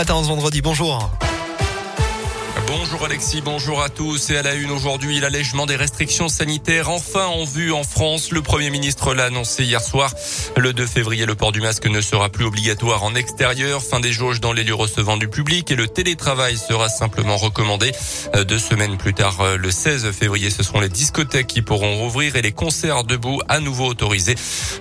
Ce vendredi, bonjour. Bonjour Alexis, bonjour à tous. Et à la une aujourd'hui, l'allègement des restrictions sanitaires enfin en vue en France. Le Premier ministre l'a annoncé hier soir. Le 2 février, le port du masque ne sera plus obligatoire en extérieur. Fin des jauges dans les lieux recevant du public et le télétravail sera simplement recommandé. Euh, deux semaines plus tard, euh, le 16 février, ce seront les discothèques qui pourront rouvrir et les concerts debout à nouveau autorisés.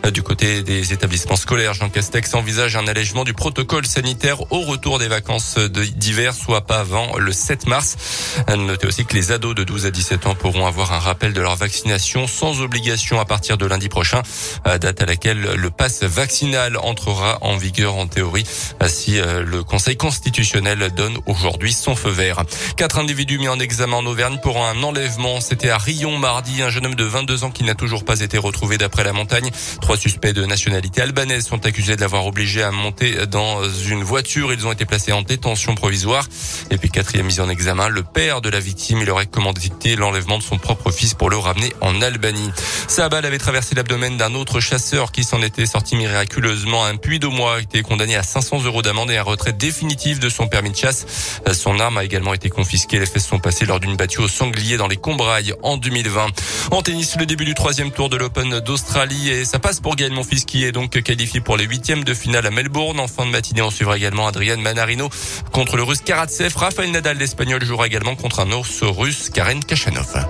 Euh, du côté des établissements scolaires, Jean Castex envisage un allègement du protocole sanitaire au retour des vacances d'hiver, soit pas avant le 7 mars. Notez aussi que les ados de 12 à 17 ans pourront avoir un rappel de leur vaccination sans obligation à partir de lundi prochain, date à laquelle le pass vaccinal entrera en vigueur en théorie si euh, le Conseil constitutionnel donne aujourd'hui son feu vert. Quatre individus mis en examen en Auvergne pour un enlèvement. C'était à Rion mardi. Un jeune homme de 22 ans qui n'a toujours pas été retrouvé d'après la montagne. Trois suspects de nationalité albanaise sont accusés de l'avoir obligé à monter dans une voiture. Ils ont été placés en détention provisoire. Et puis quatrième mise en le père de la victime, il aurait commandité l'enlèvement de son propre fils pour le ramener en Albanie. Sa balle avait traversé l'abdomen d'un autre chasseur qui s'en était sorti miraculeusement. Un puits de mois a été condamné à 500 euros d'amende et un retrait définitif de son permis de chasse. Son arme a également été confisquée. Les faits sont passés lors d'une battue au sanglier dans les Combrailles en 2020. En tennis, le début du troisième tour de l'Open d'Australie et ça passe pour Gaël Monfils qui est donc qualifié pour les huitièmes de finale à Melbourne. En fin de matinée, on suivra également Adrian Manarino contre le russe Karatsev. Rafael Nadal, l'espagnol, jouera également contre un ours russe, Karen Kachanov.